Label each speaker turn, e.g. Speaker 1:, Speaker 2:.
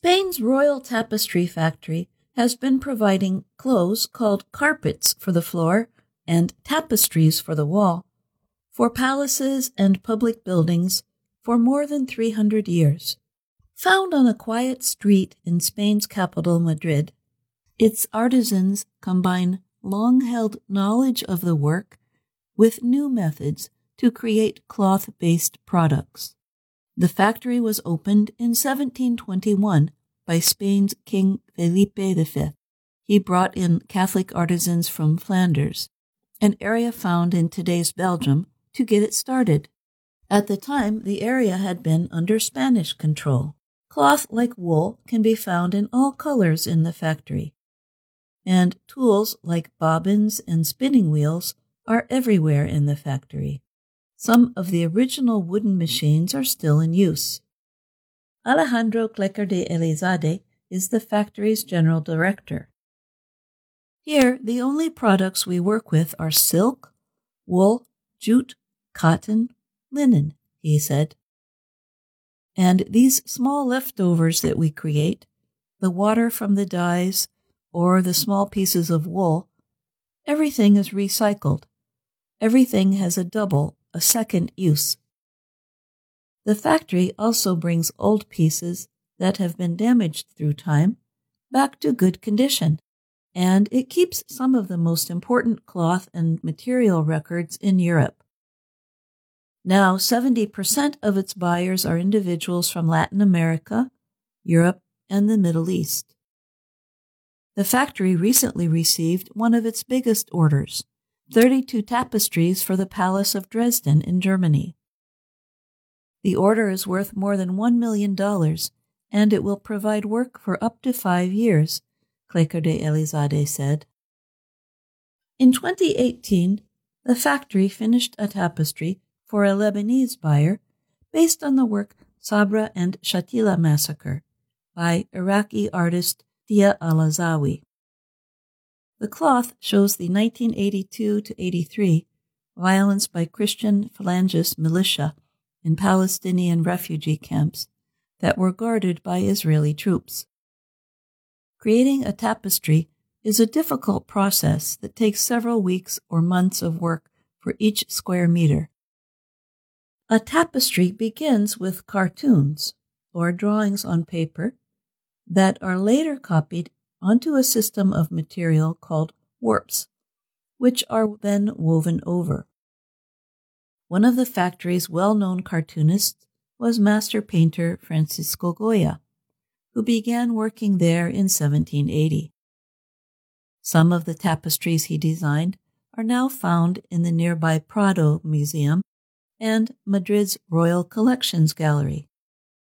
Speaker 1: Spain's Royal Tapestry Factory has been providing clothes called carpets for the floor and tapestries for the wall for palaces and public buildings for more than 300 years. Found on a quiet street in Spain's capital, Madrid, its artisans combine long held knowledge of the work with new methods to create cloth based products. The factory was opened in 1721 by Spain's King Felipe V. He brought in Catholic artisans from Flanders, an area found in today's Belgium, to get it started. At the time, the area had been under Spanish control. Cloth like wool can be found in all colors in the factory. And tools like bobbins and spinning wheels are everywhere in the factory. Some of the original wooden machines are still in use. Alejandro Klecker de Elizalde is the factory's general director. Here, the only products we work with are silk, wool, jute, cotton, linen, he said. And these small leftovers that we create, the water from the dyes or the small pieces of wool, everything is recycled. Everything has a double, a second use. The factory also brings old pieces that have been damaged through time back to good condition, and it keeps some of the most important cloth and material records in Europe. Now, 70% of its buyers are individuals from Latin America, Europe, and the Middle East. The factory recently received one of its biggest orders 32 tapestries for the Palace of Dresden in Germany. The order is worth more than $1 million, and it will provide work for up to five years, Klecker de Elizalde said. In 2018, the factory finished a tapestry for a Lebanese buyer based on the work Sabra and Shatila Massacre by Iraqi artist Dia Al-Azawi. The cloth shows the 1982 to 83 violence by Christian Phalangist militia in Palestinian refugee camps that were guarded by Israeli troops. Creating a tapestry is a difficult process that takes several weeks or months of work for each square meter. A tapestry begins with cartoons, or drawings on paper, that are later copied onto a system of material called warps, which are then woven over. One of the factory's well known cartoonists was master painter Francisco Goya, who began working there in 1780. Some of the tapestries he designed are now found in the nearby Prado Museum and Madrid's Royal Collections Gallery.